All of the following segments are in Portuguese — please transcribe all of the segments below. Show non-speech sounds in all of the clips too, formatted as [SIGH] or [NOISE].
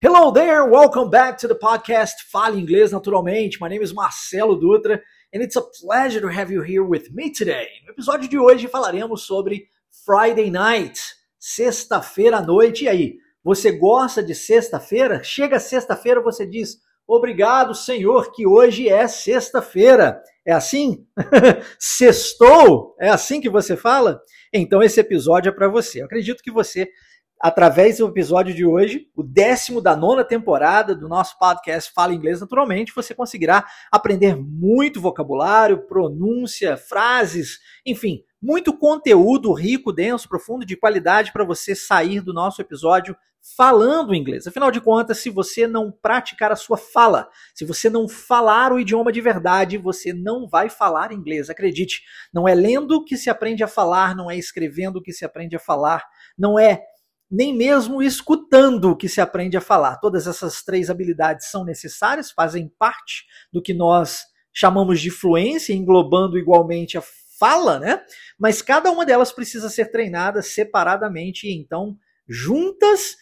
Hello there, welcome back to the podcast Fale Inglês Naturalmente. My name is Marcelo Dutra and it's a pleasure to have you here with me today. No episódio de hoje falaremos sobre Friday night, sexta-feira à noite. E aí, você gosta de sexta-feira? Chega sexta-feira, você diz: Obrigado, Senhor, que hoje é sexta-feira. É assim? [LAUGHS] Sextou? É assim que você fala? Então esse episódio é para você. Eu acredito que você através do episódio de hoje, o décimo da nona temporada do nosso podcast Fala Inglês Naturalmente, você conseguirá aprender muito vocabulário, pronúncia, frases, enfim, muito conteúdo rico, denso, profundo, de qualidade para você sair do nosso episódio falando inglês. Afinal de contas, se você não praticar a sua fala, se você não falar o idioma de verdade, você não vai falar inglês. Acredite, não é lendo que se aprende a falar, não é escrevendo que se aprende a falar, não é nem mesmo escutando que se aprende a falar. Todas essas três habilidades são necessárias, fazem parte do que nós chamamos de fluência, englobando igualmente a fala, né? Mas cada uma delas precisa ser treinada separadamente e então juntas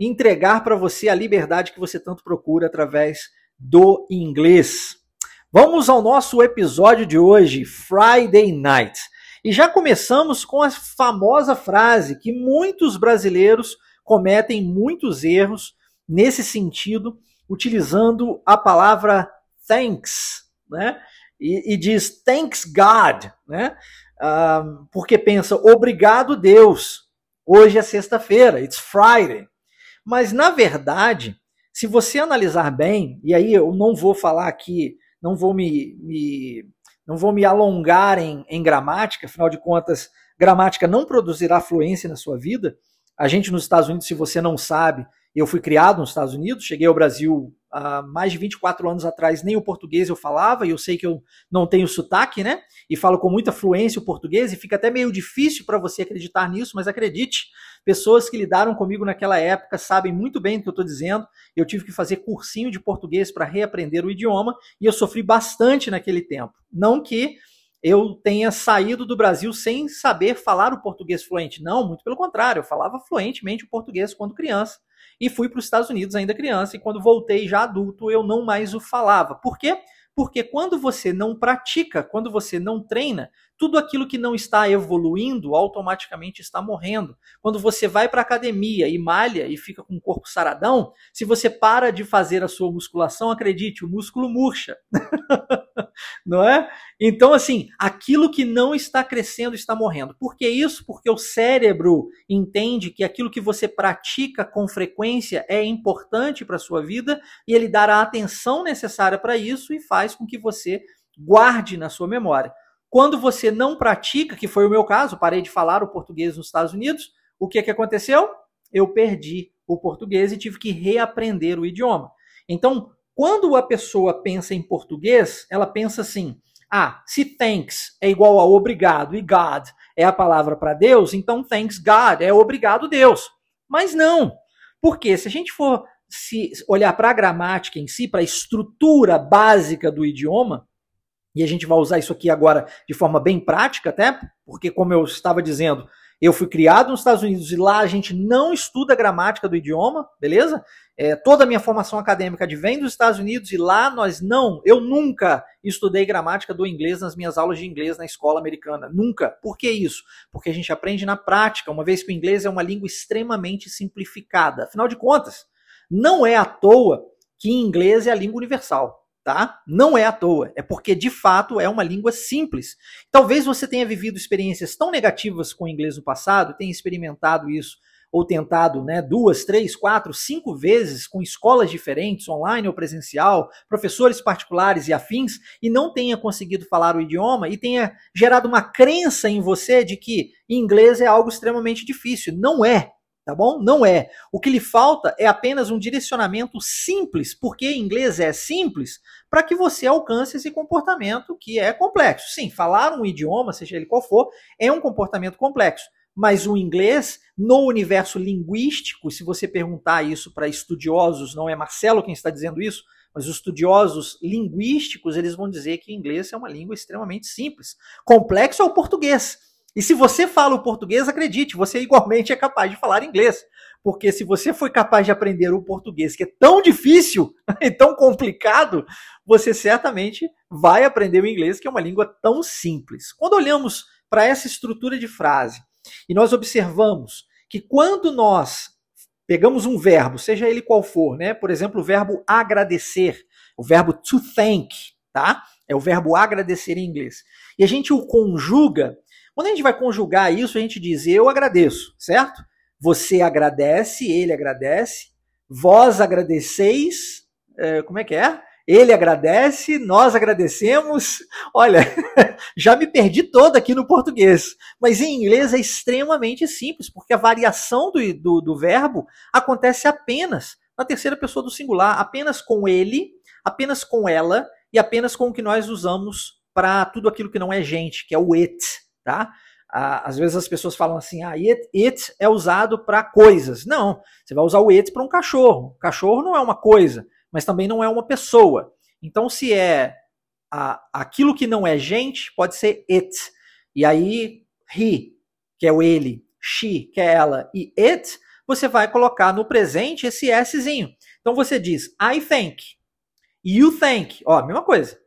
entregar para você a liberdade que você tanto procura através do inglês. Vamos ao nosso episódio de hoje, Friday Night. E já começamos com a famosa frase que muitos brasileiros cometem muitos erros nesse sentido, utilizando a palavra thanks, né? E, e diz thanks God, né? Uh, porque pensa obrigado Deus. Hoje é sexta-feira, it's Friday. Mas na verdade, se você analisar bem, e aí eu não vou falar aqui, não vou me, me não vou me alongar em, em gramática, afinal de contas, gramática não produzirá fluência na sua vida. A gente nos Estados Unidos, se você não sabe, eu fui criado nos Estados Unidos, cheguei ao Brasil há mais de 24 anos atrás, nem o português eu falava, e eu sei que eu não tenho sotaque, né? E falo com muita fluência o português, e fica até meio difícil para você acreditar nisso, mas acredite, pessoas que lidaram comigo naquela época sabem muito bem do que eu estou dizendo. Eu tive que fazer cursinho de português para reaprender o idioma, e eu sofri bastante naquele tempo. Não que eu tenha saído do Brasil sem saber falar o português fluente. Não, muito pelo contrário, eu falava fluentemente o português quando criança e fui para os Estados Unidos ainda criança, e quando voltei já adulto, eu não mais o falava. Por quê? Porque quando você não pratica, quando você não treina, tudo aquilo que não está evoluindo automaticamente está morrendo. Quando você vai para academia e malha e fica com o corpo saradão, se você para de fazer a sua musculação, acredite, o músculo murcha. [LAUGHS] não é? Então, assim, aquilo que não está crescendo está morrendo. Por que isso? Porque o cérebro entende que aquilo que você pratica com frequência é importante para a sua vida e ele dará a atenção necessária para isso e faz com que você guarde na sua memória. Quando você não pratica, que foi o meu caso, parei de falar o português nos Estados Unidos, o que, que aconteceu? Eu perdi o português e tive que reaprender o idioma. Então, quando a pessoa pensa em português, ela pensa assim: ah, se thanks é igual a obrigado e God é a palavra para Deus, então thanks God é obrigado Deus. Mas não. Porque se a gente for se olhar para a gramática em si, para a estrutura básica do idioma, e a gente vai usar isso aqui agora de forma bem prática, até, porque, como eu estava dizendo, eu fui criado nos Estados Unidos e lá a gente não estuda a gramática do idioma, beleza? É, toda a minha formação acadêmica vem dos Estados Unidos e lá nós não, eu nunca estudei gramática do inglês nas minhas aulas de inglês na escola americana. Nunca. Por que isso? Porque a gente aprende na prática, uma vez que o inglês é uma língua extremamente simplificada. Afinal de contas, não é à toa que inglês é a língua universal tá? Não é à toa, é porque de fato é uma língua simples. Talvez você tenha vivido experiências tão negativas com o inglês no passado, tenha experimentado isso ou tentado né, duas, três, quatro, cinco vezes com escolas diferentes, online ou presencial, professores particulares e afins, e não tenha conseguido falar o idioma e tenha gerado uma crença em você de que inglês é algo extremamente difícil. Não é tá bom? Não é. O que lhe falta é apenas um direcionamento simples, porque inglês é simples, para que você alcance esse comportamento que é complexo. Sim, falar um idioma, seja ele qual for, é um comportamento complexo. Mas o inglês, no universo linguístico, se você perguntar isso para estudiosos, não é Marcelo quem está dizendo isso, mas os estudiosos linguísticos, eles vão dizer que o inglês é uma língua extremamente simples. Complexo é o português. E se você fala o português, acredite, você igualmente é capaz de falar inglês. porque se você foi capaz de aprender o português, que é tão difícil [LAUGHS] e tão complicado, você certamente vai aprender o inglês, que é uma língua tão simples. Quando olhamos para essa estrutura de frase e nós observamos que quando nós pegamos um verbo, seja ele qual for, né? Por exemplo, o verbo agradecer, o verbo to thank, tá? É o verbo agradecer em inglês. E a gente o conjuga. Quando a gente vai conjugar isso, a gente diz eu agradeço, certo? Você agradece, ele agradece, vós agradeceis, é, como é que é? Ele agradece, nós agradecemos. Olha, [LAUGHS] já me perdi todo aqui no português. Mas em inglês é extremamente simples, porque a variação do, do, do verbo acontece apenas na terceira pessoa do singular, apenas com ele, apenas com ela e apenas com o que nós usamos para tudo aquilo que não é gente, que é o it, tá? às vezes as pessoas falam assim, ah, it, it é usado para coisas. Não, você vai usar o it para um cachorro. O cachorro não é uma coisa mas também não é uma pessoa. Então, se é a, aquilo que não é gente, pode ser it. E aí, he, que é o ele, she, que é ela, e it, você vai colocar no presente esse Szinho. Então você diz I think, you think, ó, mesma coisa.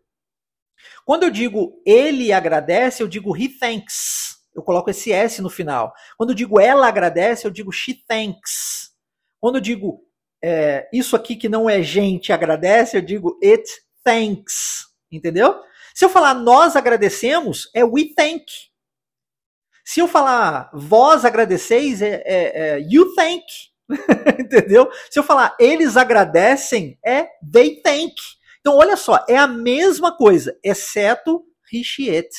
Quando eu digo ele agradece, eu digo he thanks. Eu coloco esse S no final. Quando eu digo ela agradece, eu digo she thanks. Quando eu digo é, isso aqui que não é gente agradece, eu digo it thanks. Entendeu? Se eu falar nós agradecemos, é we thank. Se eu falar vós agradeceis, é, é, é you thank. [LAUGHS] Entendeu? Se eu falar eles agradecem, é they thank. Então, olha só, é a mesma coisa, exceto Rishiet.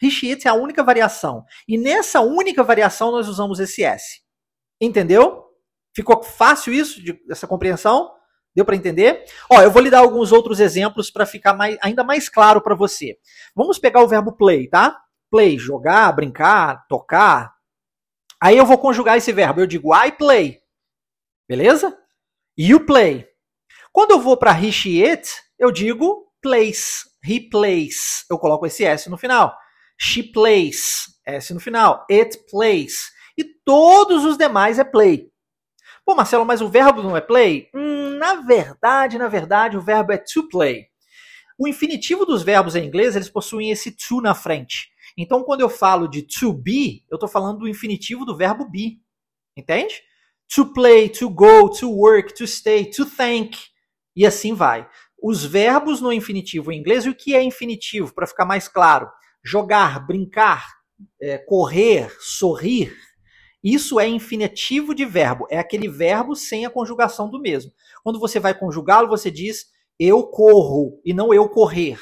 Rishiet é a única variação. E nessa única variação nós usamos esse S. Entendeu? Ficou fácil isso, essa compreensão? Deu para entender? Ó, eu vou lhe dar alguns outros exemplos para ficar mais, ainda mais claro para você. Vamos pegar o verbo play, tá? Play, jogar, brincar, tocar. Aí eu vou conjugar esse verbo. Eu digo I play. Beleza? You play. Quando eu vou para it, eu digo plays. Eu coloco esse S no final. She plays. S no final. It plays. E todos os demais é play. Pô, Marcelo, mas o verbo não é play? Hum, na verdade, na verdade, o verbo é to play. O infinitivo dos verbos em inglês, eles possuem esse to na frente. Então, quando eu falo de to be, eu estou falando do infinitivo do verbo be. Entende? To play, to go, to work, to stay, to thank. E assim vai. Os verbos no infinitivo em inglês, e o que é infinitivo, para ficar mais claro? Jogar, brincar, é, correr, sorrir, isso é infinitivo de verbo, é aquele verbo sem a conjugação do mesmo. Quando você vai conjugá-lo, você diz eu corro e não eu correr.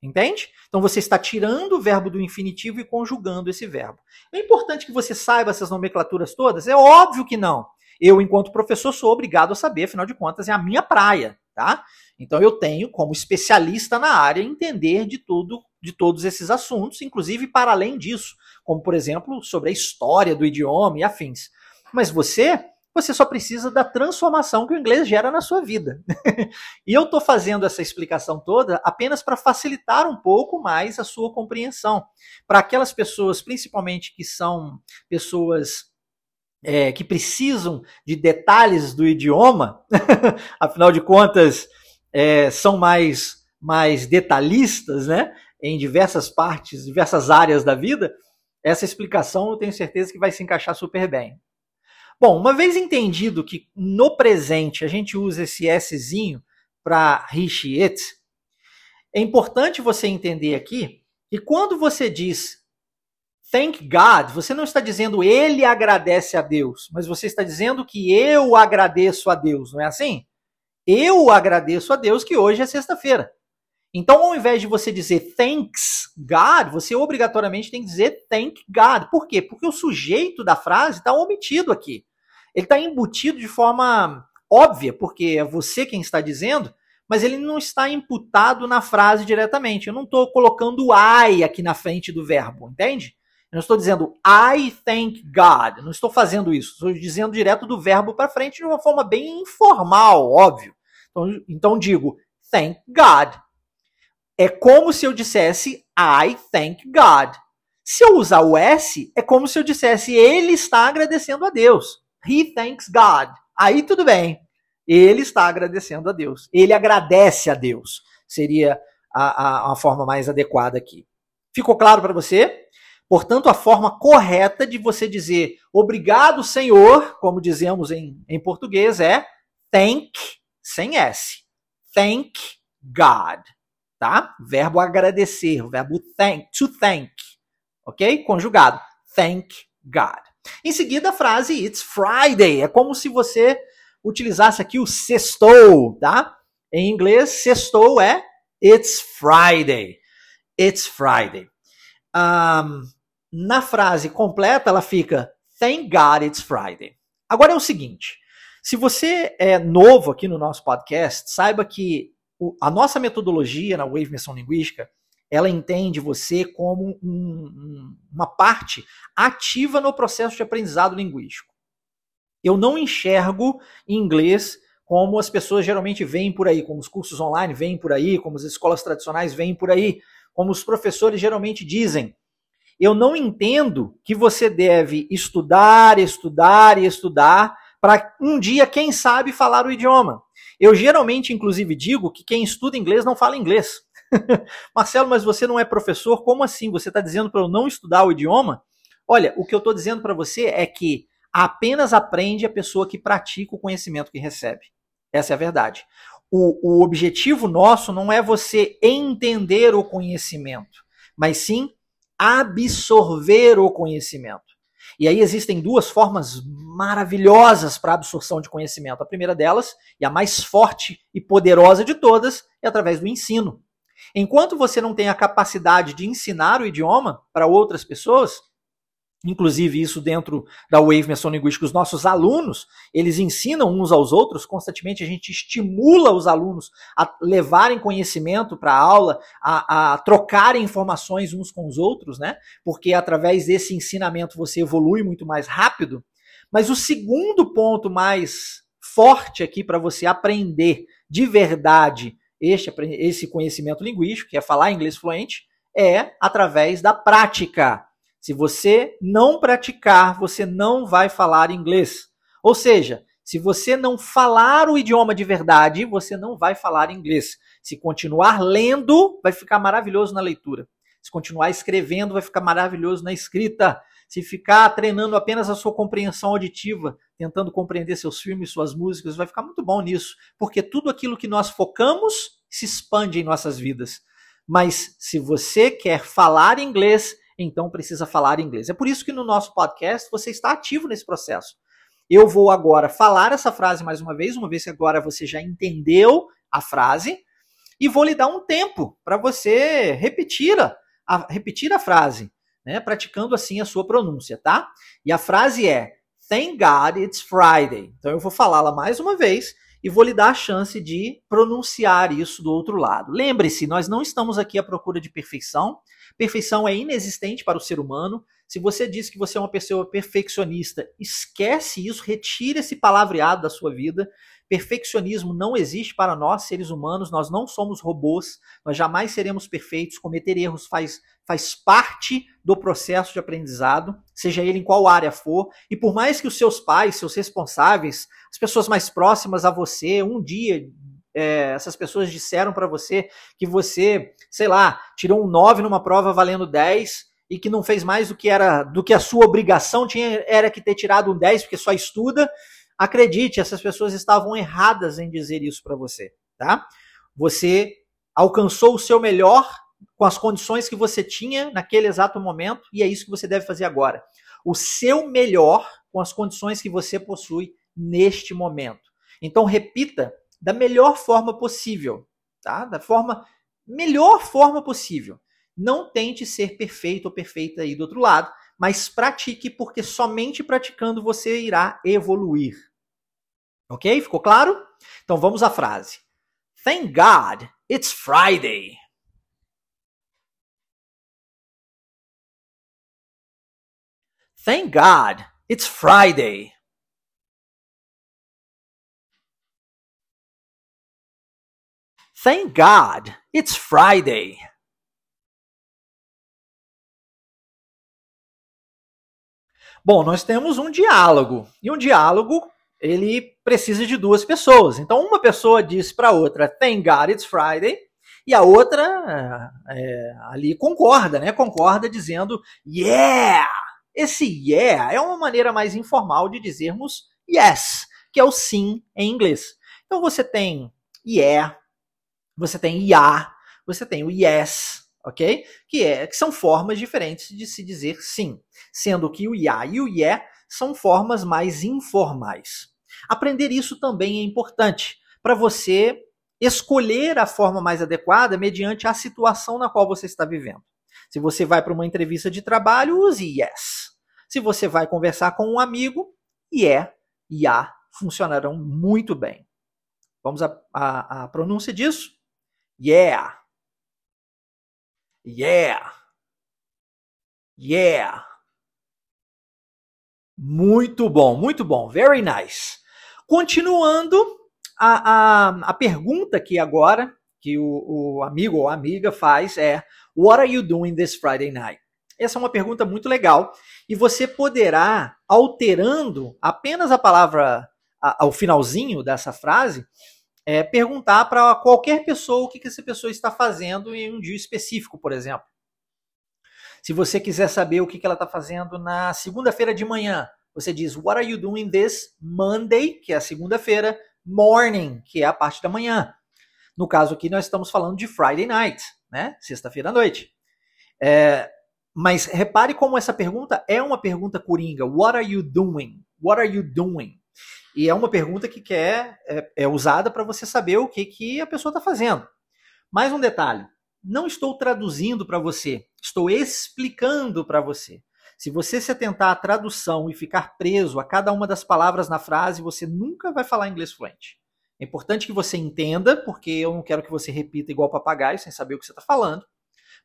Entende? Então você está tirando o verbo do infinitivo e conjugando esse verbo. É importante que você saiba essas nomenclaturas todas? É óbvio que não. Eu, enquanto professor, sou obrigado a saber, afinal de contas, é a minha praia, tá? Então eu tenho, como especialista na área, entender de tudo, de todos esses assuntos, inclusive para além disso como por exemplo sobre a história do idioma e afins. Mas você, você só precisa da transformação que o inglês gera na sua vida. [LAUGHS] e eu estou fazendo essa explicação toda apenas para facilitar um pouco mais a sua compreensão. Para aquelas pessoas, principalmente que são pessoas é, que precisam de detalhes do idioma, [LAUGHS] afinal de contas, é, são mais, mais detalhistas, né? Em diversas partes, diversas áreas da vida, essa explicação eu tenho certeza que vai se encaixar super bem. Bom, uma vez entendido que no presente a gente usa esse Szinho para he, it, é importante você entender aqui que quando você diz thank God, você não está dizendo ele agradece a Deus, mas você está dizendo que eu agradeço a Deus, não é assim? Eu agradeço a Deus que hoje é sexta-feira. Então, ao invés de você dizer thanks God, você obrigatoriamente tem que dizer thank God. Por quê? Porque o sujeito da frase está omitido aqui. Ele está embutido de forma óbvia, porque é você quem está dizendo, mas ele não está imputado na frase diretamente. Eu não estou colocando I aqui na frente do verbo, entende? Eu não estou dizendo I thank God. Eu não estou fazendo isso. Estou dizendo direto do verbo para frente de uma forma bem informal, óbvio. Então, então digo thank God. É como se eu dissesse I thank God. Se eu usar o S, é como se eu dissesse ele está agradecendo a Deus. he thanks God. Aí tudo bem. Ele está agradecendo a Deus. Ele agradece a Deus. Seria a, a, a forma mais adequada aqui. Ficou claro para você? Portanto, a forma correta de você dizer obrigado, Senhor, como dizemos em, em português, é thank, sem S. Thank God. Tá? Verbo agradecer, verbo thank, to thank. Ok? Conjugado. Thank God. Em seguida, a frase It's Friday. É como se você utilizasse aqui o sextou, tá? Em inglês, sextou é It's Friday. It's Friday. Um, na frase completa, ela fica Thank God it's Friday. Agora é o seguinte: se você é novo aqui no nosso podcast, saiba que a nossa metodologia na Wave Missão Linguística ela entende você como um, uma parte ativa no processo de aprendizado linguístico. Eu não enxergo inglês como as pessoas geralmente veem por aí, como os cursos online vêm por aí, como as escolas tradicionais vêm por aí, como os professores geralmente dizem. Eu não entendo que você deve estudar, estudar e estudar para um dia, quem sabe, falar o idioma. Eu geralmente, inclusive, digo que quem estuda inglês não fala inglês. [LAUGHS] Marcelo, mas você não é professor? Como assim? Você está dizendo para eu não estudar o idioma? Olha, o que eu estou dizendo para você é que apenas aprende a pessoa que pratica o conhecimento que recebe. Essa é a verdade. O, o objetivo nosso não é você entender o conhecimento, mas sim absorver o conhecimento. E aí existem duas formas maravilhosas para absorção de conhecimento. A primeira delas, e a mais forte e poderosa de todas, é através do ensino. Enquanto você não tem a capacidade de ensinar o idioma para outras pessoas, inclusive isso dentro da Wave Missão Linguística, os nossos alunos, eles ensinam uns aos outros, constantemente a gente estimula os alunos a levarem conhecimento para a aula, a, a trocarem informações uns com os outros, né? Porque através desse ensinamento você evolui muito mais rápido. Mas o segundo ponto mais forte aqui para você aprender de verdade este, esse conhecimento linguístico, que é falar inglês fluente, é através da prática. Se você não praticar, você não vai falar inglês. Ou seja, se você não falar o idioma de verdade, você não vai falar inglês. Se continuar lendo, vai ficar maravilhoso na leitura. Se continuar escrevendo, vai ficar maravilhoso na escrita. Se ficar treinando apenas a sua compreensão auditiva, tentando compreender seus filmes, suas músicas, vai ficar muito bom nisso, porque tudo aquilo que nós focamos se expande em nossas vidas. Mas se você quer falar inglês, então precisa falar inglês. É por isso que no nosso podcast você está ativo nesse processo. Eu vou agora falar essa frase mais uma vez, uma vez que agora você já entendeu a frase, e vou lhe dar um tempo para você repetir a, a, repetir a frase, né, praticando assim a sua pronúncia, tá? E a frase é Thank God it's Friday. Então eu vou falá-la mais uma vez e vou lhe dar a chance de pronunciar isso do outro lado. Lembre-se, nós não estamos aqui à procura de perfeição. Perfeição é inexistente para o ser humano. Se você diz que você é uma pessoa perfeccionista, esquece isso, retire esse palavreado da sua vida. Perfeccionismo não existe para nós, seres humanos, nós não somos robôs, nós jamais seremos perfeitos, cometer erros faz, faz parte do processo de aprendizado, seja ele em qual área for, e por mais que os seus pais, seus responsáveis, as pessoas mais próximas a você, um dia é, essas pessoas disseram para você que você, sei lá, tirou um 9 numa prova valendo 10 e que não fez mais do que era do que a sua obrigação tinha era que ter tirado um 10 porque só estuda, Acredite, essas pessoas estavam erradas em dizer isso para você, tá? Você alcançou o seu melhor com as condições que você tinha naquele exato momento e é isso que você deve fazer agora. O seu melhor com as condições que você possui neste momento. Então repita da melhor forma possível, tá? Da forma melhor forma possível. Não tente ser perfeito ou perfeita aí do outro lado, mas pratique porque somente praticando você irá evoluir. Ok? Ficou claro? Então vamos à frase. Thank God it's Friday. Thank God it's Friday. Thank God it's Friday. Bom, nós temos um diálogo. E um diálogo, ele precisa de duas pessoas. Então, uma pessoa diz para outra, thank God it's Friday, e a outra é, ali concorda, né? Concorda dizendo, yeah! Esse yeah é uma maneira mais informal de dizermos yes, que é o sim em inglês. Então, você tem yeah, você tem yeah, você tem o yes, ok? Que, é, que são formas diferentes de se dizer sim, sendo que o ya e o yeah são formas mais informais. Aprender isso também é importante para você escolher a forma mais adequada mediante a situação na qual você está vivendo. Se você vai para uma entrevista de trabalho, use yes. Se você vai conversar com um amigo, yeah, ya funcionarão muito bem. Vamos à pronúncia disso? Yeah. Yeah! Yeah! Muito bom, muito bom. Very nice. Continuando, a, a, a pergunta que agora que o, o amigo ou amiga faz é What are you doing this Friday night? Essa é uma pergunta muito legal e você poderá, alterando apenas a palavra ao finalzinho dessa frase, é, perguntar para qualquer pessoa o que, que essa pessoa está fazendo em um dia específico, por exemplo. Se você quiser saber o que, ela está fazendo na segunda-feira de manhã, você diz What are you doing this Monday, que é a segunda-feira, morning, que é a parte da manhã. No caso aqui, nós estamos falando de Friday night, né? Sexta-feira à noite. É, mas repare como essa pergunta é uma pergunta coringa. What are you doing? What are you doing? E é uma pergunta que quer, é, é usada para você saber o que, que a pessoa está fazendo. Mais um detalhe: não estou traduzindo para você, estou explicando para você. Se você se atentar à tradução e ficar preso a cada uma das palavras na frase, você nunca vai falar inglês fluente. É importante que você entenda, porque eu não quero que você repita igual papagaio, sem saber o que você está falando,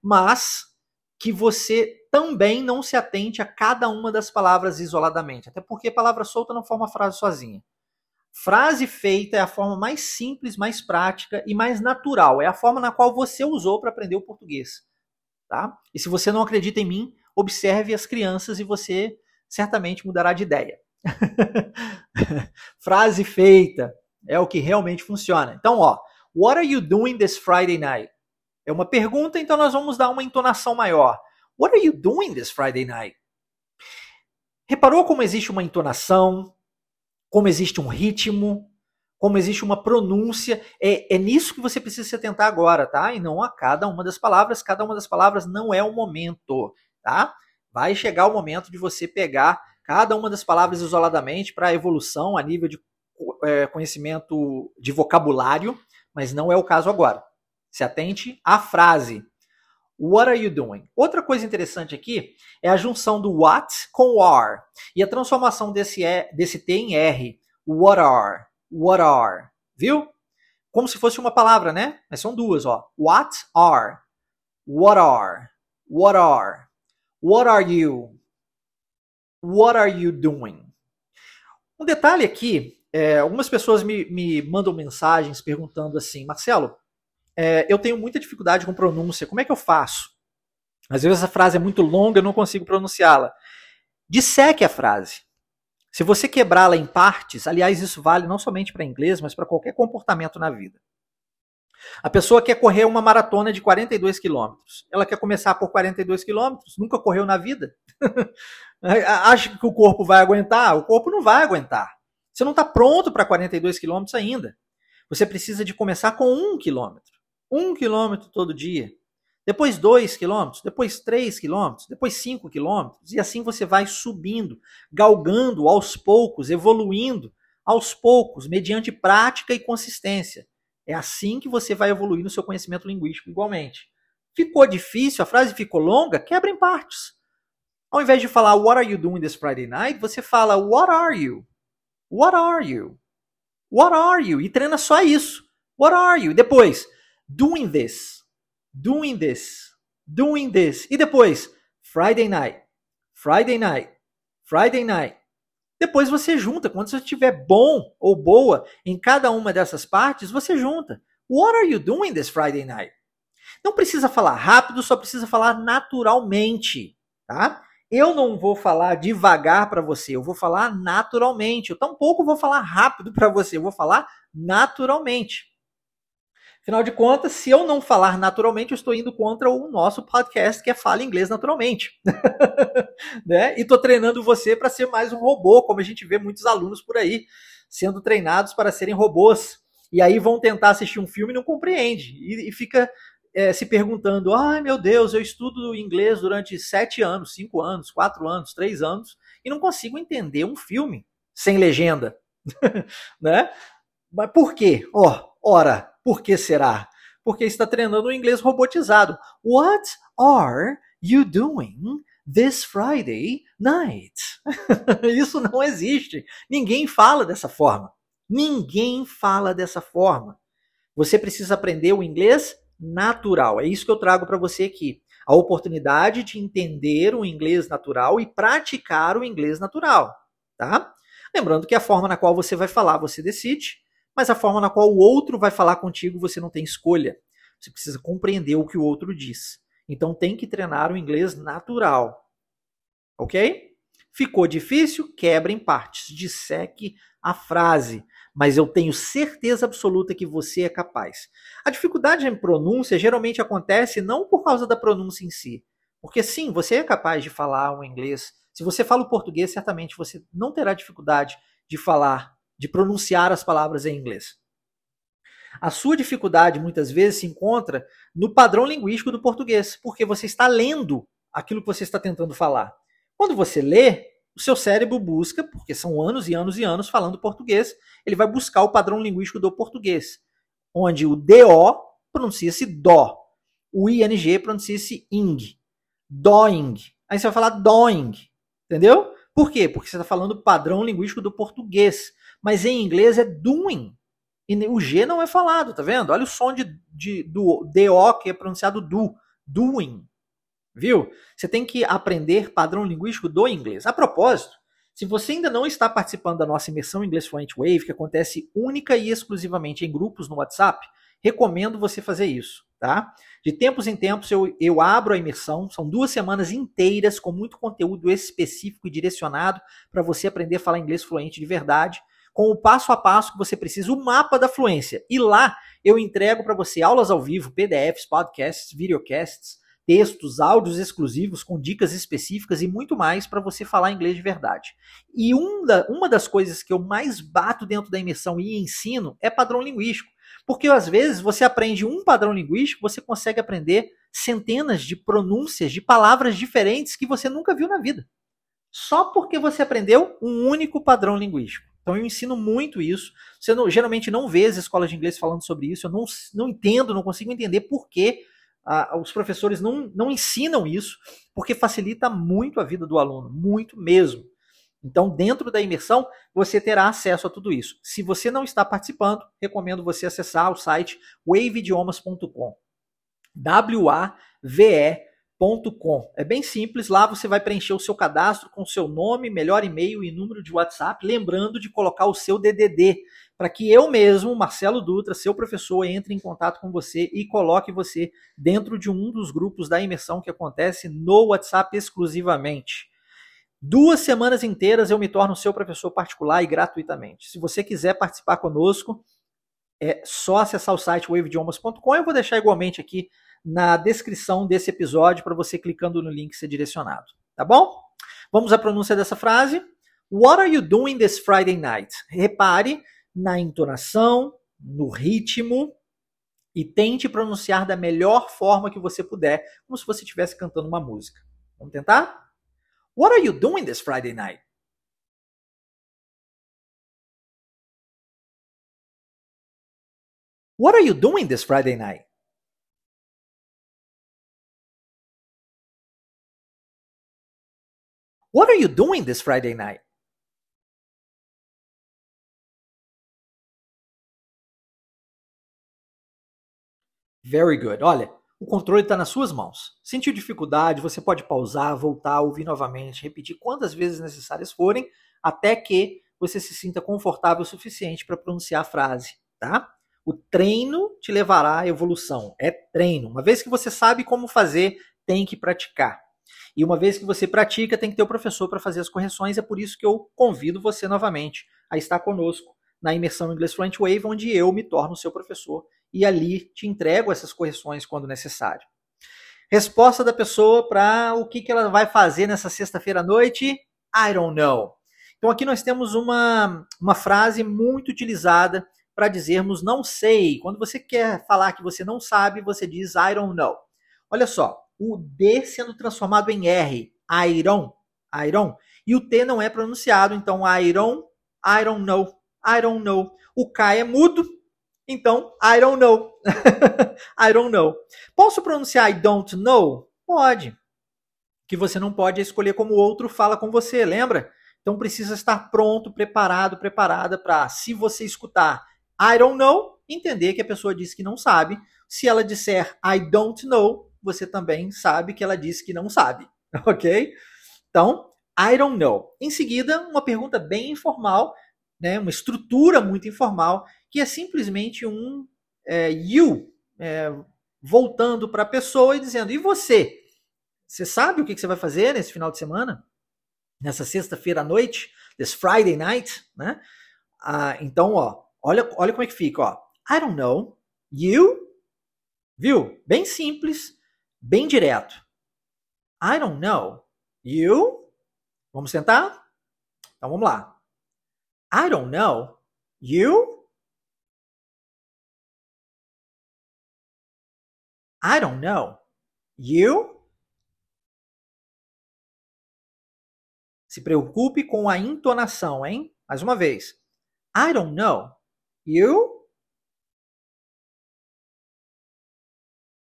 mas que você também não se atente a cada uma das palavras isoladamente, até porque palavra solta não forma frase sozinha. Frase feita é a forma mais simples, mais prática e mais natural. É a forma na qual você usou para aprender o português. Tá? E se você não acredita em mim, observe as crianças e você certamente mudará de ideia. [LAUGHS] Frase feita é o que realmente funciona. Então, ó, what are you doing this Friday night? É uma pergunta, então nós vamos dar uma entonação maior. What are you doing this Friday night? Reparou como existe uma entonação, como existe um ritmo, como existe uma pronúncia? É, é nisso que você precisa se atentar agora, tá? E não a cada uma das palavras. Cada uma das palavras não é o momento, tá? Vai chegar o momento de você pegar cada uma das palavras isoladamente para a evolução a nível de é, conhecimento de vocabulário, mas não é o caso agora. Se atente à frase. What are you doing? Outra coisa interessante aqui é a junção do what com are e a transformação desse, e, desse T em R. What are? What are? Viu? Como se fosse uma palavra, né? Mas são duas, ó. What are? What are? What are? What are you? What are you doing? Um detalhe aqui, é, algumas pessoas me, me mandam mensagens perguntando assim, Marcelo, é, eu tenho muita dificuldade com pronúncia. Como é que eu faço? Às vezes a frase é muito longa, eu não consigo pronunciá-la. Disseque a frase. Se você quebrá-la em partes, aliás, isso vale não somente para inglês, mas para qualquer comportamento na vida. A pessoa quer correr uma maratona de 42 quilômetros. Ela quer começar por 42 quilômetros, nunca correu na vida. [LAUGHS] Acha que o corpo vai aguentar? O corpo não vai aguentar. Você não está pronto para 42 quilômetros ainda. Você precisa de começar com um quilômetro um quilômetro todo dia, depois dois quilômetros, depois três quilômetros, depois cinco quilômetros, e assim você vai subindo, galgando aos poucos, evoluindo aos poucos, mediante prática e consistência. É assim que você vai evoluir no seu conhecimento linguístico igualmente. Ficou difícil, a frase ficou longa, quebra em partes. Ao invés de falar What are you doing this Friday night, você fala What are you? What are you? What are you? E treina só isso. What are you? Depois, doing this, doing this, doing this. E depois, Friday night, Friday night, Friday night. Depois você junta. Quando você estiver bom ou boa em cada uma dessas partes, você junta. What are you doing this Friday night? Não precisa falar rápido, só precisa falar naturalmente, tá? eu não vou falar devagar para você, eu vou falar naturalmente. Eu tampouco vou falar rápido para você, eu vou falar naturalmente. Afinal de contas, se eu não falar naturalmente, eu estou indo contra o nosso podcast que é Fala Inglês Naturalmente. [LAUGHS] né? E estou treinando você para ser mais um robô, como a gente vê muitos alunos por aí sendo treinados para serem robôs. E aí vão tentar assistir um filme e não compreende. E, e fica é, se perguntando: ai meu Deus, eu estudo inglês durante sete anos, cinco anos, quatro anos, três anos e não consigo entender um filme sem legenda, [LAUGHS] né? Mas por quê? Ó, oh, ora, por que será? Porque está treinando o inglês robotizado. What are you doing this Friday night? [LAUGHS] Isso não existe. Ninguém fala dessa forma. Ninguém fala dessa forma. Você precisa aprender o inglês natural. É isso que eu trago para você aqui. A oportunidade de entender o inglês natural e praticar o inglês natural, tá? Lembrando que a forma na qual você vai falar, você decide, mas a forma na qual o outro vai falar contigo, você não tem escolha. Você precisa compreender o que o outro diz. Então tem que treinar o inglês natural. OK? Ficou difícil? Quebra em partes, disseque a frase mas eu tenho certeza absoluta que você é capaz. A dificuldade em pronúncia geralmente acontece não por causa da pronúncia em si, porque sim, você é capaz de falar o inglês. Se você fala o português, certamente você não terá dificuldade de falar, de pronunciar as palavras em inglês. A sua dificuldade muitas vezes se encontra no padrão linguístico do português, porque você está lendo aquilo que você está tentando falar. Quando você lê, o seu cérebro busca, porque são anos e anos e anos falando português, ele vai buscar o padrão linguístico do português, onde o DO pronuncia-se dó, o ING pronuncia-se ing, doing. Aí você vai falar doing, entendeu? Por quê? Porque você está falando padrão linguístico do português, mas em inglês é doing. E o G não é falado, tá vendo? Olha o som de, de, do DO que é pronunciado do, doing. Viu? Você tem que aprender padrão linguístico do inglês. A propósito, se você ainda não está participando da nossa imersão Inglês Fluent Wave, que acontece única e exclusivamente em grupos no WhatsApp, recomendo você fazer isso, tá? De tempos em tempos eu, eu abro a imersão, são duas semanas inteiras com muito conteúdo específico e direcionado para você aprender a falar inglês fluente de verdade, com o passo a passo que você precisa, o mapa da fluência. E lá eu entrego para você aulas ao vivo, PDFs, podcasts, videocasts, textos, áudios exclusivos com dicas específicas e muito mais para você falar inglês de verdade. E um da, uma das coisas que eu mais bato dentro da imersão e ensino é padrão linguístico. Porque às vezes você aprende um padrão linguístico, você consegue aprender centenas de pronúncias de palavras diferentes que você nunca viu na vida. Só porque você aprendeu um único padrão linguístico. Então eu ensino muito isso. Você não, geralmente não vê as escolas de inglês falando sobre isso. Eu não, não entendo, não consigo entender por que ah, os professores não, não ensinam isso, porque facilita muito a vida do aluno, muito mesmo. Então, dentro da imersão, você terá acesso a tudo isso. Se você não está participando, recomendo você acessar o site waveidiomas.com. W-A-V-E Com. É bem simples, lá você vai preencher o seu cadastro com seu nome, melhor e-mail e número de WhatsApp, lembrando de colocar o seu DDD, para que eu mesmo, Marcelo Dutra, seu professor, entre em contato com você e coloque você dentro de um dos grupos da imersão que acontece no WhatsApp exclusivamente. Duas semanas inteiras eu me torno seu professor particular e gratuitamente. Se você quiser participar conosco, é só acessar o site waveidiomas.com. Eu vou deixar igualmente aqui na descrição desse episódio para você clicando no link ser direcionado. Tá bom? Vamos à pronúncia dessa frase. What are you doing this Friday night? Repare na entonação, no ritmo e tente pronunciar da melhor forma que você puder, como se você estivesse cantando uma música. Vamos tentar? What are you doing this Friday night? What are you doing this Friday night? What are you doing this Friday night? Very good. Olha, o controle está nas suas mãos. Sentiu dificuldade, você pode pausar, voltar, ouvir novamente, repetir quantas vezes necessárias forem, até que você se sinta confortável o suficiente para pronunciar a frase, tá? O treino te levará à evolução. É treino. Uma vez que você sabe como fazer, tem que praticar. E uma vez que você pratica, tem que ter o professor para fazer as correções. É por isso que eu convido você novamente a estar conosco na imersão Inglês Fluent Wave, onde eu me torno seu professor e ali te entrego essas correções quando necessário. Resposta da pessoa para o que, que ela vai fazer nessa sexta-feira à noite? I don't know. Então aqui nós temos uma, uma frase muito utilizada para dizermos não sei. Quando você quer falar que você não sabe, você diz I don't know. Olha só, o D sendo transformado em R, iron, iron, e o T não é pronunciado, então iron, I don't know, I don't know. O K é mudo, então I don't know. [LAUGHS] I don't know. Posso pronunciar I don't know? Pode. Que você não pode escolher como o outro fala com você, lembra? Então precisa estar pronto, preparado, preparada para, se você escutar I don't know, entender que a pessoa disse que não sabe. Se ela disser I don't know, você também sabe que ela disse que não sabe, [LAUGHS] ok? Então, I don't know. Em seguida, uma pergunta bem informal, né, uma estrutura muito informal, que é simplesmente um é, you é, voltando para a pessoa e dizendo: e você? Você sabe o que você vai fazer nesse final de semana? Nessa sexta-feira à noite? This Friday night? Né? Ah, então, ó, olha, olha como é que fica. Ó. I don't know. You? Viu? Bem simples bem direto. I don't know. You? Vamos tentar? Então vamos lá. I don't know. You? I don't know. You? Se preocupe com a entonação, hein? Mais uma vez. I don't know. You?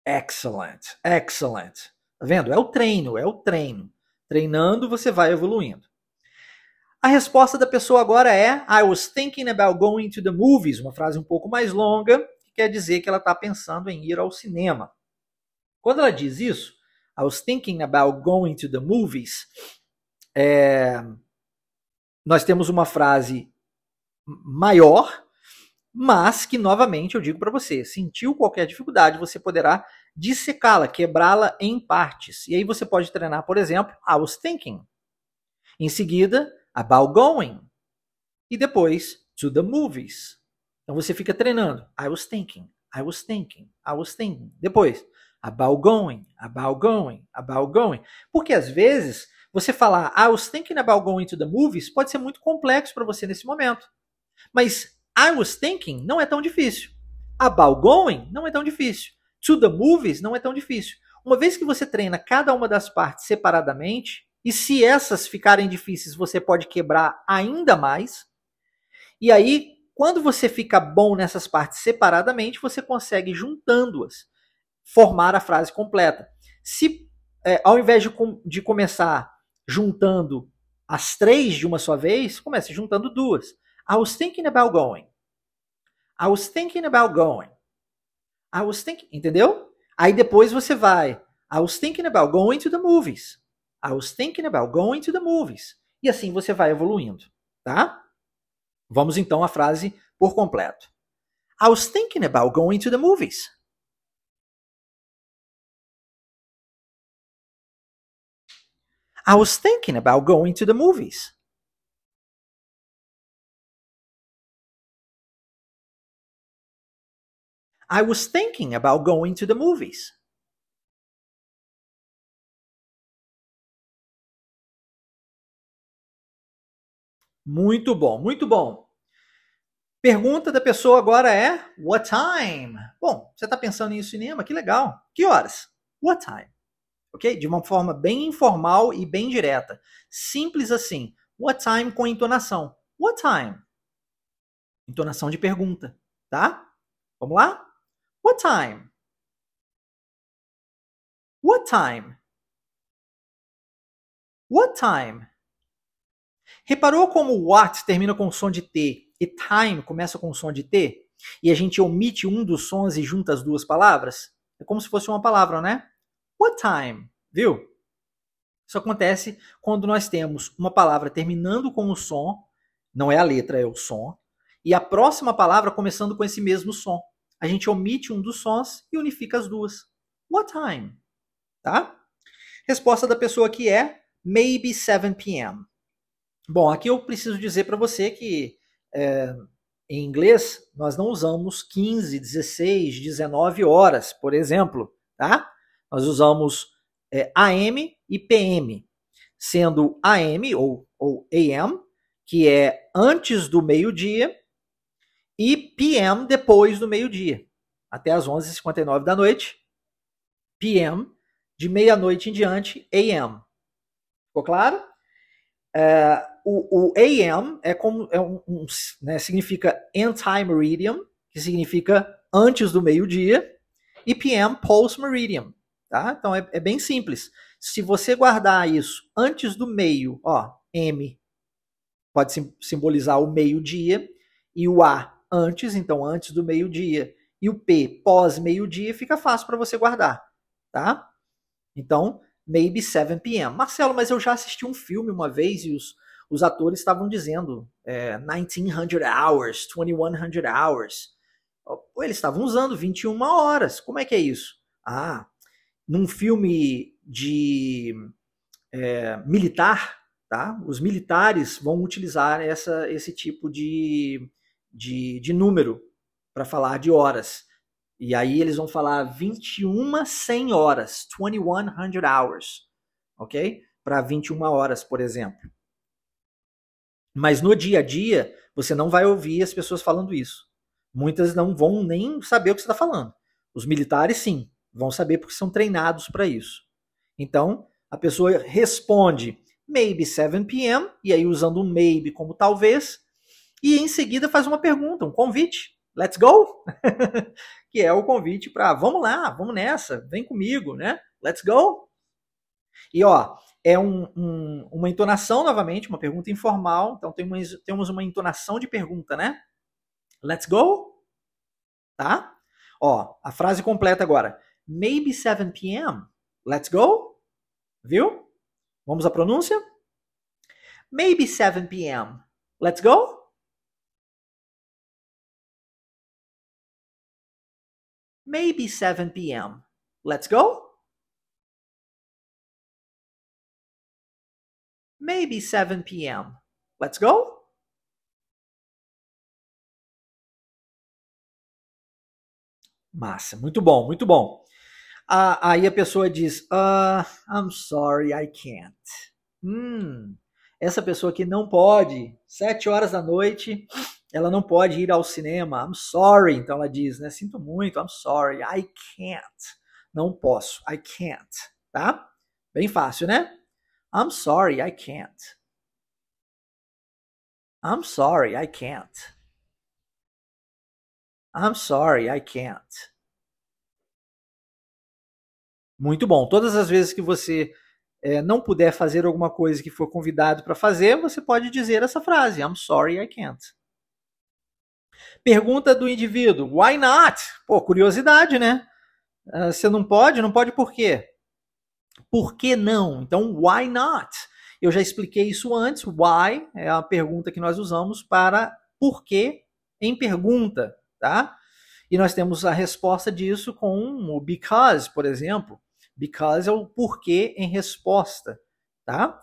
Excellent, excellent. Tá vendo? É o treino, é o treino. Treinando, você vai evoluindo. A resposta da pessoa agora é I was thinking about going to the movies, uma frase um pouco mais longa, que quer dizer que ela está pensando em ir ao cinema. Quando ela diz isso, I was thinking about going to the movies, é, nós temos uma frase maior mas que novamente eu digo para você, sentiu qualquer dificuldade, você poderá dissecá-la, quebrá-la em partes. E aí você pode treinar, por exemplo, I was thinking. Em seguida, about going. E depois, to the movies. Então você fica treinando. I was thinking, I was thinking, I was thinking. Depois, about going, about going, about going. Porque às vezes você falar I was thinking about going to the movies pode ser muito complexo para você nesse momento. Mas I was thinking não é tão difícil. About going não é tão difícil. To the movies não é tão difícil. Uma vez que você treina cada uma das partes separadamente, e se essas ficarem difíceis, você pode quebrar ainda mais. E aí, quando você fica bom nessas partes separadamente, você consegue juntando-as formar a frase completa. Se é, ao invés de, de começar juntando as três de uma só vez, comece juntando duas. I was thinking about going. I was thinking about going. I was thinking, entendeu? Aí depois você vai. I was thinking about going to the movies. I was thinking about going to the movies. E assim você vai evoluindo, tá? Vamos então à frase por completo. I was thinking about going to the movies. I was thinking about going to the movies. I was thinking about going to the movies. Muito bom, muito bom. Pergunta da pessoa agora é: What time? Bom, você está pensando em cinema? Que legal. Que horas? What time? Ok? De uma forma bem informal e bem direta. Simples assim. What time com entonação. What time? Entonação de pergunta, tá? Vamos lá? What time? What time? What time? Reparou como what termina com som de T e time começa com som de T? E a gente omite um dos sons e junta as duas palavras? É como se fosse uma palavra, né? What time? Viu? Isso acontece quando nós temos uma palavra terminando com o som, não é a letra, é o som, e a próxima palavra começando com esse mesmo som a gente omite um dos sons e unifica as duas. What time? Tá? Resposta da pessoa aqui é maybe 7 p.m. Bom, aqui eu preciso dizer para você que é, em inglês nós não usamos 15, 16, 19 horas, por exemplo, tá? Nós usamos é, AM e PM, sendo AM ou, ou AM, que é antes do meio-dia, e PM depois do meio-dia, até as 11h59 da noite. PM, de meia-noite em diante, AM. Ficou claro? É, o, o, AM é como é um, um né, significa anti-meridian, que significa antes do meio-dia, e PM post-meridian. Tá? Então é, é, bem simples. Se você guardar isso antes do meio, ó, M pode sim, simbolizar o meio-dia, e o A antes, então antes do meio-dia, e o P pós-meio-dia, fica fácil para você guardar, tá? Então, maybe 7 p.m. Marcelo, mas eu já assisti um filme uma vez e os, os atores estavam dizendo é, 1900 hours, 2100 hours. Eles estavam usando 21 horas. Como é que é isso? Ah, num filme de é, militar, tá? Os militares vão utilizar essa, esse tipo de, de, de número para falar de horas. E aí eles vão falar 21 100 horas, 2100 hours, ok? Para 21 horas, por exemplo. Mas no dia a dia, você não vai ouvir as pessoas falando isso. Muitas não vão nem saber o que você está falando. Os militares, sim, vão saber porque são treinados para isso. Então, a pessoa responde maybe 7 p.m., e aí usando maybe como talvez, e em seguida faz uma pergunta, um convite. Let's go! [LAUGHS] que é o convite para vamos lá, vamos nessa, vem comigo, né? Let's go! E ó, é um, um, uma entonação novamente, uma pergunta informal, então temos, temos uma entonação de pergunta, né? Let's go! Tá? Ó, a frase completa agora. Maybe 7 p.m. Let's go? Viu? Vamos à pronúncia? Maybe 7 p.m. Let's go? Maybe 7 p.m. Let's go? Maybe 7 p.m. Let's go? Massa, muito bom, muito bom. Ah, aí a pessoa diz, uh, I'm sorry, I can't. Hum, essa pessoa que não pode, sete horas da noite, ela não pode ir ao cinema. I'm sorry, então ela diz, né? Sinto muito, I'm sorry, I can't. Não posso, I can't, tá? Bem fácil, né? I'm sorry, I can't. I'm sorry, I can't. I'm sorry, I can't. Muito bom. Todas as vezes que você é, não puder fazer alguma coisa que for convidado para fazer, você pode dizer essa frase: I'm sorry, I can't. Pergunta do indivíduo: Why not? Pô, curiosidade, né? Uh, você não pode? Não pode por quê? Por que não? Então, why not? Eu já expliquei isso antes. Why é a pergunta que nós usamos para por que em pergunta tá? E nós temos a resposta disso com o because, por exemplo. Because é o porquê em resposta, tá?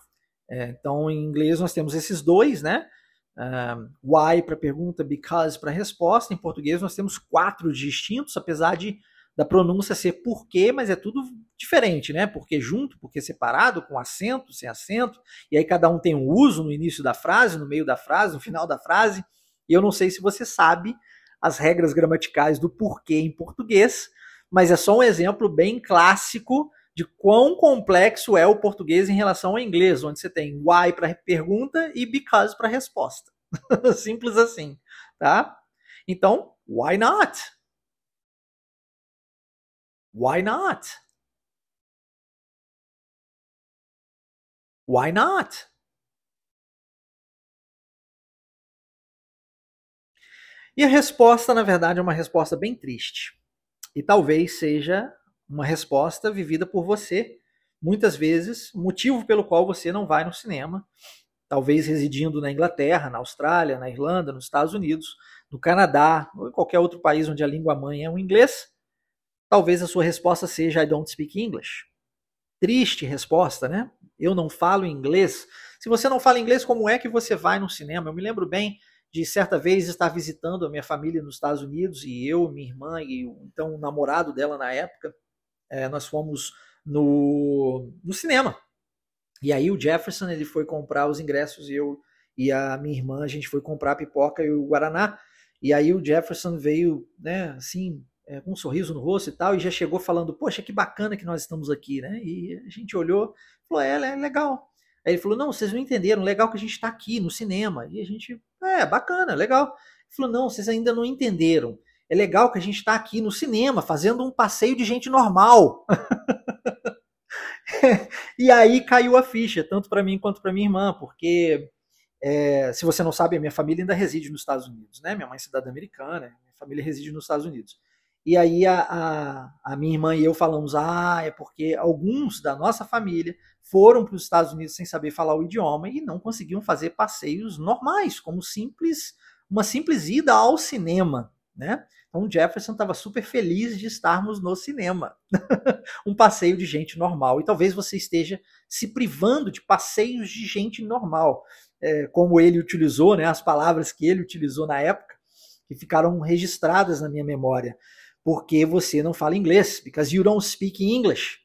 É, então, em inglês nós temos esses dois, né? Um, why para pergunta, because para resposta. Em português nós temos quatro distintos, apesar de da pronúncia ser porquê, mas é tudo diferente, né? Porque junto, porque separado, com acento, sem acento, e aí cada um tem um uso no início da frase, no meio da frase, no final da frase. E eu não sei se você sabe as regras gramaticais do porquê em português, mas é só um exemplo bem clássico de quão complexo é o português em relação ao inglês, onde você tem why para pergunta e because para resposta. [LAUGHS] Simples assim, tá? Então, why not? Why not? Why not? E a resposta, na verdade, é uma resposta bem triste. E talvez seja uma resposta vivida por você, muitas vezes, motivo pelo qual você não vai no cinema, talvez residindo na Inglaterra, na Austrália, na Irlanda, nos Estados Unidos, no Canadá ou em qualquer outro país onde a língua mãe é o inglês. Talvez a sua resposta seja I don't speak English. triste resposta, né? Eu não falo inglês. Se você não fala inglês, como é que você vai no cinema? Eu me lembro bem de certa vez estar visitando a minha família nos Estados Unidos e eu, minha irmã e então o namorado dela na época, é, nós fomos no, no cinema. E aí o Jefferson ele foi comprar os ingressos e eu e a minha irmã a gente foi comprar a pipoca e o guaraná. E aí o Jefferson veio, né, assim, é, com um sorriso no rosto e tal, e já chegou falando, poxa, que bacana que nós estamos aqui, né? E a gente olhou, falou, é, é legal. Aí ele falou, não, vocês não entenderam, legal que a gente está aqui no cinema. E a gente, é, bacana, legal. Ele falou, não, vocês ainda não entenderam. É legal que a gente está aqui no cinema, fazendo um passeio de gente normal. [LAUGHS] e aí caiu a ficha, tanto para mim quanto para minha irmã, porque é, se você não sabe, a minha família ainda reside nos Estados Unidos, né? Minha mãe é cidadã americana, minha família reside nos Estados Unidos. E aí a, a, a, minha irmã e eu falamos, ah, é porque alguns da nossa família foram para os Estados Unidos sem saber falar o idioma e não conseguiam fazer passeios normais, como simples uma simples ida ao cinema, né? Então Jefferson estava super feliz de estarmos no cinema. [LAUGHS] um passeio de gente normal. E talvez você esteja se privando de passeios de gente normal. É, como ele utilizou, né, as palavras que ele utilizou na época, que ficaram registradas na minha memória porque você não fala inglês, because you don't speak English.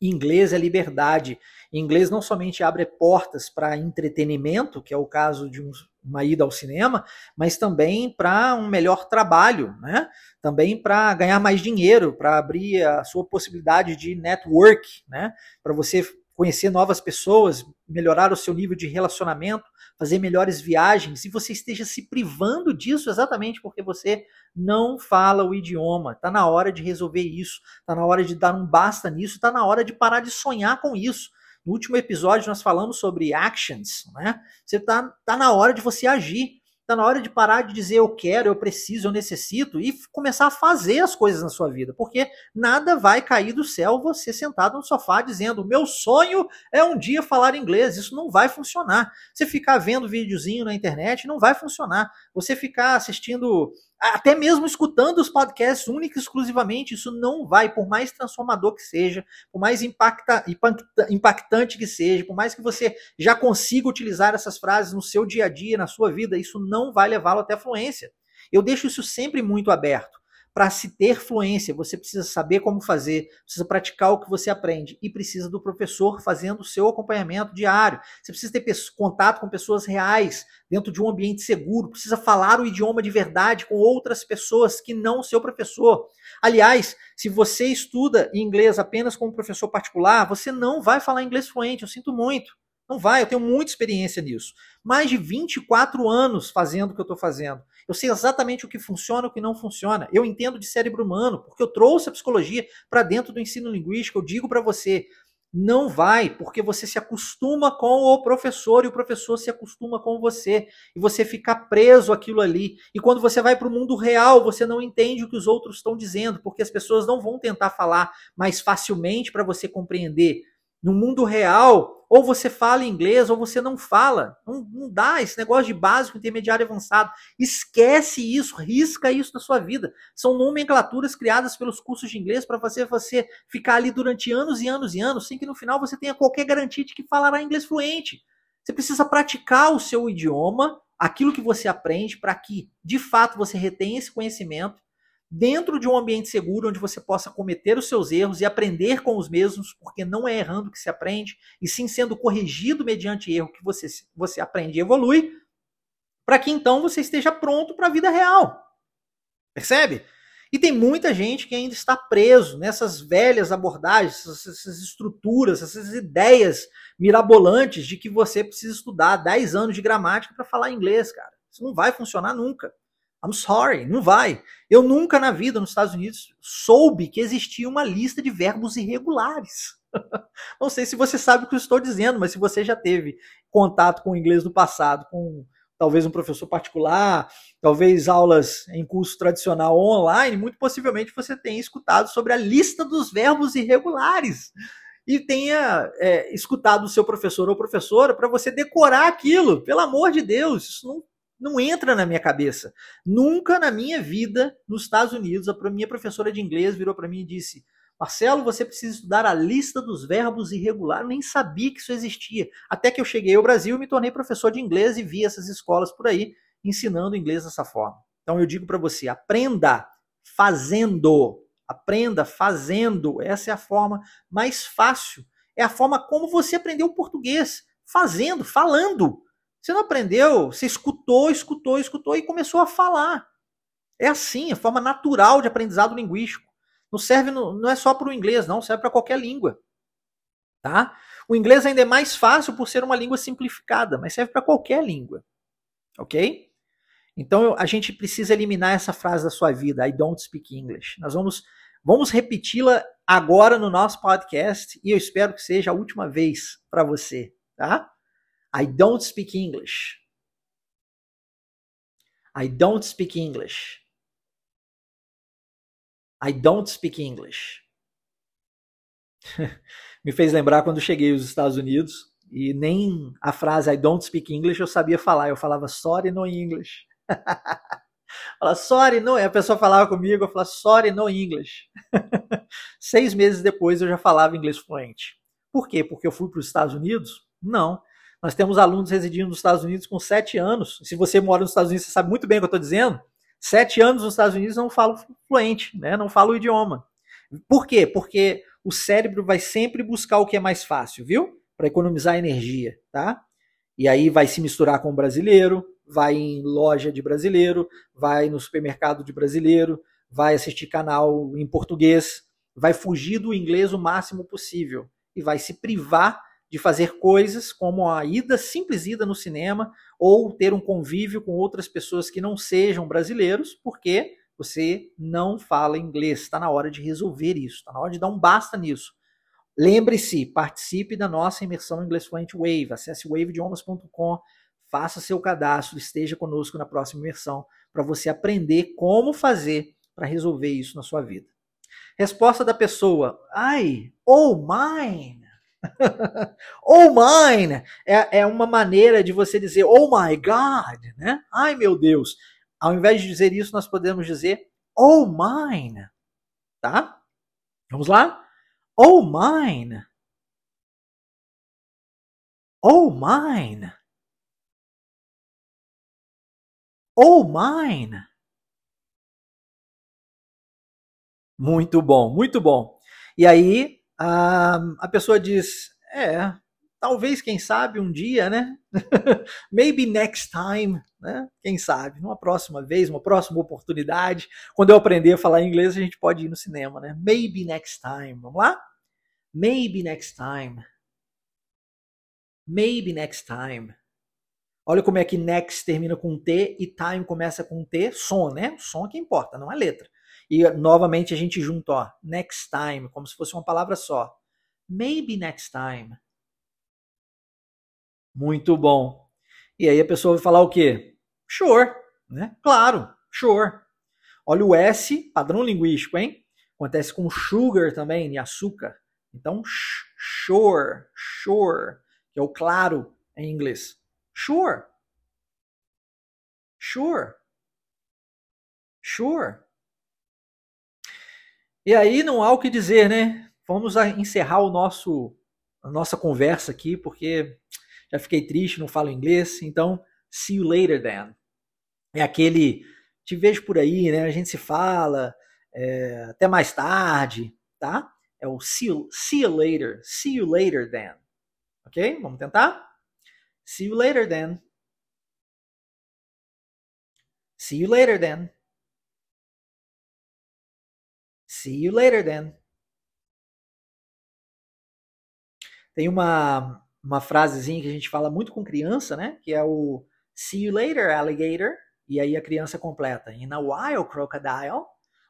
Inglês é liberdade. Inglês não somente abre portas para entretenimento, que é o caso de uma ida ao cinema, mas também para um melhor trabalho, né? Também para ganhar mais dinheiro, para abrir a sua possibilidade de network, né? Para você conhecer novas pessoas, melhorar o seu nível de relacionamento, fazer melhores viagens, e você esteja se privando disso exatamente porque você não fala o idioma. Está na hora de resolver isso, está na hora de dar um basta nisso, está na hora de parar de sonhar com isso. No último episódio nós falamos sobre actions, né? Você tá, tá na hora de você agir. Está na hora de parar de dizer eu quero, eu preciso, eu necessito e começar a fazer as coisas na sua vida, porque nada vai cair do céu você sentado no sofá dizendo meu sonho é um dia falar inglês. Isso não vai funcionar. Você ficar vendo videozinho na internet não vai funcionar. Você ficar assistindo até mesmo escutando os podcasts únicos exclusivamente, isso não vai, por mais transformador que seja, por mais impacta, impactante que seja, por mais que você já consiga utilizar essas frases no seu dia a dia, na sua vida, isso não vai levá-lo até a fluência. Eu deixo isso sempre muito aberto para se ter fluência, você precisa saber como fazer, precisa praticar o que você aprende e precisa do professor fazendo o seu acompanhamento diário. Você precisa ter contato com pessoas reais dentro de um ambiente seguro, precisa falar o idioma de verdade com outras pessoas que não o seu professor. Aliás, se você estuda inglês apenas com um professor particular, você não vai falar inglês fluente, eu sinto muito. Não vai, eu tenho muita experiência nisso. Mais de 24 anos fazendo o que eu estou fazendo. Eu sei exatamente o que funciona e o que não funciona. Eu entendo de cérebro humano, porque eu trouxe a psicologia para dentro do ensino linguístico. Eu digo para você, não vai, porque você se acostuma com o professor e o professor se acostuma com você. E você fica preso aquilo ali. E quando você vai para o mundo real, você não entende o que os outros estão dizendo, porque as pessoas não vão tentar falar mais facilmente para você compreender. No mundo real, ou você fala inglês ou você não fala. Não, não dá esse negócio de básico, intermediário avançado. Esquece isso, risca isso da sua vida. São nomenclaturas criadas pelos cursos de inglês para fazer você ficar ali durante anos e anos e anos, sem que no final você tenha qualquer garantia de que falará inglês fluente. Você precisa praticar o seu idioma, aquilo que você aprende, para que de fato você retenha esse conhecimento dentro de um ambiente seguro onde você possa cometer os seus erros e aprender com os mesmos, porque não é errando que se aprende, e sim sendo corrigido mediante erro que você, você aprende e evolui, para que então você esteja pronto para a vida real. Percebe? E tem muita gente que ainda está preso nessas velhas abordagens, essas estruturas, essas ideias mirabolantes de que você precisa estudar 10 anos de gramática para falar inglês, cara. Isso não vai funcionar nunca. I'm sorry, não vai. Eu nunca na vida nos Estados Unidos soube que existia uma lista de verbos irregulares. [LAUGHS] não sei se você sabe o que eu estou dizendo, mas se você já teve contato com o inglês no passado, com talvez um professor particular, talvez aulas em curso tradicional ou online, muito possivelmente você tenha escutado sobre a lista dos verbos irregulares e tenha é, escutado o seu professor ou professora para você decorar aquilo. Pelo amor de Deus, isso não não entra na minha cabeça. Nunca na minha vida, nos Estados Unidos, a minha professora de inglês virou para mim e disse: Marcelo, você precisa estudar a lista dos verbos irregulares. Eu nem sabia que isso existia. Até que eu cheguei ao Brasil e me tornei professor de inglês e vi essas escolas por aí ensinando inglês dessa forma. Então eu digo para você, aprenda fazendo. Aprenda fazendo. Essa é a forma mais fácil. É a forma como você aprendeu o português. Fazendo, falando. Você não aprendeu, você escutou, escutou, escutou e começou a falar. É assim, a forma natural de aprendizado linguístico. Não serve, não é só para o inglês, não, serve para qualquer língua. Tá? O inglês ainda é mais fácil por ser uma língua simplificada, mas serve para qualquer língua. Ok? Então a gente precisa eliminar essa frase da sua vida, I don't speak English. Nós vamos, vamos repeti-la agora no nosso podcast e eu espero que seja a última vez para você, tá? I don't speak English. I don't speak English. I don't speak English. [LAUGHS] Me fez lembrar quando cheguei aos Estados Unidos e nem a frase I don't speak English eu sabia falar. Eu falava sorry no English. [LAUGHS] Fala sorry no. A pessoa falava comigo, eu falava sorry no English. [LAUGHS] Seis meses depois eu já falava inglês fluente. Por quê? Porque eu fui para os Estados Unidos? Não. Nós temos alunos residindo nos Estados Unidos com sete anos. Se você mora nos Estados Unidos, você sabe muito bem o que eu estou dizendo. Sete anos nos Estados Unidos não falo fluente, né? não falo o idioma. Por quê? Porque o cérebro vai sempre buscar o que é mais fácil, viu? Para economizar energia, tá? E aí vai se misturar com o brasileiro, vai em loja de brasileiro, vai no supermercado de brasileiro, vai assistir canal em português, vai fugir do inglês o máximo possível e vai se privar de fazer coisas como a ida, simples ida no cinema, ou ter um convívio com outras pessoas que não sejam brasileiros, porque você não fala inglês. Está na hora de resolver isso, está na hora de dar um basta nisso. Lembre-se, participe da nossa imersão Inglês Fluente Wave. Acesse waveidiomas.com, faça seu cadastro, esteja conosco na próxima imersão para você aprender como fazer para resolver isso na sua vida. Resposta da pessoa: Ai, oh mine. [LAUGHS] oh mine é, é uma maneira de você dizer oh my God, né? Ai meu Deus. Ao invés de dizer isso, nós podemos dizer oh mine, tá? Vamos lá? Oh mine. Oh mine. Oh mine. Muito bom, muito bom. E aí, a, a pessoa diz: É, talvez, quem sabe, um dia, né? [LAUGHS] Maybe next time, né? Quem sabe, numa próxima vez, uma próxima oportunidade. Quando eu aprender a falar inglês, a gente pode ir no cinema, né? Maybe next time. Vamos lá? Maybe next time. Maybe next time. Olha como é que next termina com T e time começa com T, som, né? Som que importa, não é letra. E novamente a gente junta, ó, next time, como se fosse uma palavra só. Maybe next time. Muito bom. E aí a pessoa vai falar o quê? Sure, né? Claro, sure. Olha o S, padrão linguístico, hein? Acontece com sugar também, de açúcar. Então, sure, sure, que é o claro em inglês. Sure. Sure. Sure. E aí não há o que dizer, né? Vamos encerrar o nosso a nossa conversa aqui, porque já fiquei triste, não falo inglês. Então, see you later then. É aquele te vejo por aí, né? A gente se fala, é, até mais tarde, tá? É o see you, see you later, see you later then. Ok? Vamos tentar? See you later then. See you later then. See you later then. Tem uma, uma frasezinha que a gente fala muito com criança, né? Que é o See you later, alligator. E aí a criança completa. In a while, crocodile.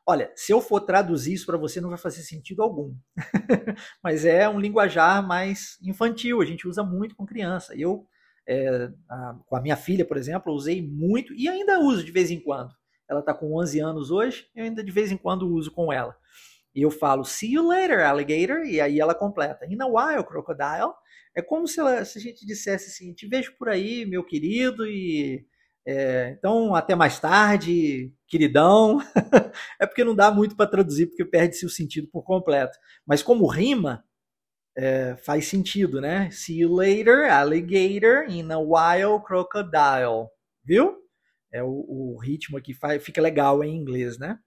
Olha, se eu for traduzir isso para você, não vai fazer sentido algum. [LAUGHS] Mas é um linguajar mais infantil, a gente usa muito com criança. Eu, é, a, com a minha filha, por exemplo, usei muito e ainda uso de vez em quando. Ela está com 11 anos hoje, eu ainda de vez em quando uso com ela. E eu falo, see you later, alligator, e aí ela completa, in a while, crocodile. É como se, ela, se a gente dissesse assim, te vejo por aí, meu querido, e É, então, até mais tarde, queridão. [LAUGHS] é porque não dá muito para traduzir, porque perde-se o sentido por completo. Mas como rima, é, faz sentido, né? See you later, alligator, in a while, crocodile. Viu? É o, o ritmo aqui faz, fica legal em inglês, né?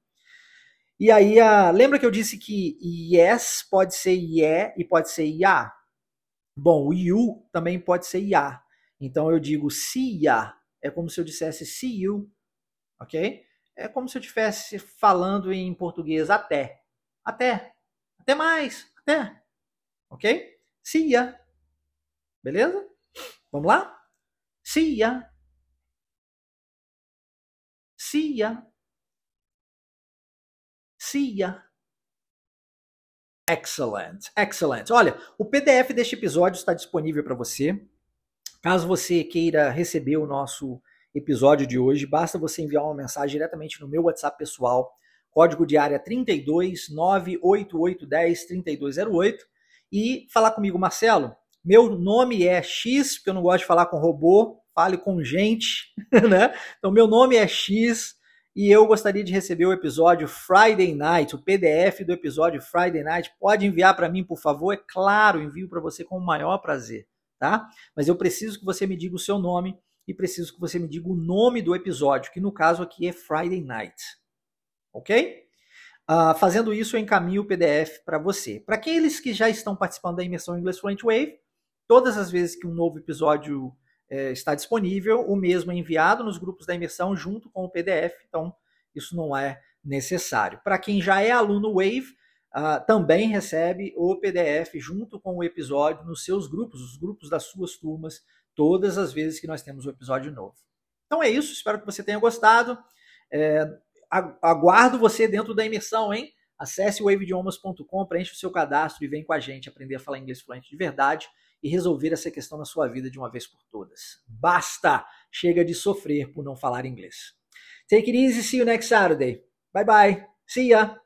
E aí, a, lembra que eu disse que yes pode ser yeah e pode ser ya? Bom, o you também pode ser ya. Então eu digo see ya. É como se eu dissesse see you, ok? É como se eu estivesse falando em português até. Até. Até mais. Até. Ok? See ya. Beleza? Vamos lá? See ya. See ya. Excellent, excellent. Olha, o PDF deste episódio está disponível para você. Caso você queira receber o nosso episódio de hoje, basta você enviar uma mensagem diretamente no meu WhatsApp pessoal, código de área 32 98810 3208 e falar comigo, Marcelo. Meu nome é X, porque eu não gosto de falar com robô, fale com gente, [LAUGHS] né? Então, meu nome é X e eu gostaria de receber o episódio Friday Night, o PDF do episódio Friday Night. Pode enviar para mim, por favor? É claro, envio para você com o maior prazer, tá? Mas eu preciso que você me diga o seu nome e preciso que você me diga o nome do episódio, que no caso aqui é Friday Night. Ok? Uh, fazendo isso, eu encaminho o PDF para você. Para aqueles que já estão participando da imersão English Fluent Wave, todas as vezes que um novo episódio é, está disponível, o mesmo é enviado nos grupos da imersão junto com o PDF, então isso não é necessário. Para quem já é aluno Wave, uh, também recebe o PDF junto com o episódio nos seus grupos, os grupos das suas turmas, todas as vezes que nós temos um episódio novo. Então é isso, espero que você tenha gostado. É, aguardo você dentro da imersão, hein? Acesse waveidiomas.com, preencha o seu cadastro e vem com a gente aprender a falar inglês fluente de verdade e resolver essa questão na sua vida de uma vez por todas. Basta! Chega de sofrer por não falar inglês. Take it easy, see you next Saturday. Bye bye. See ya!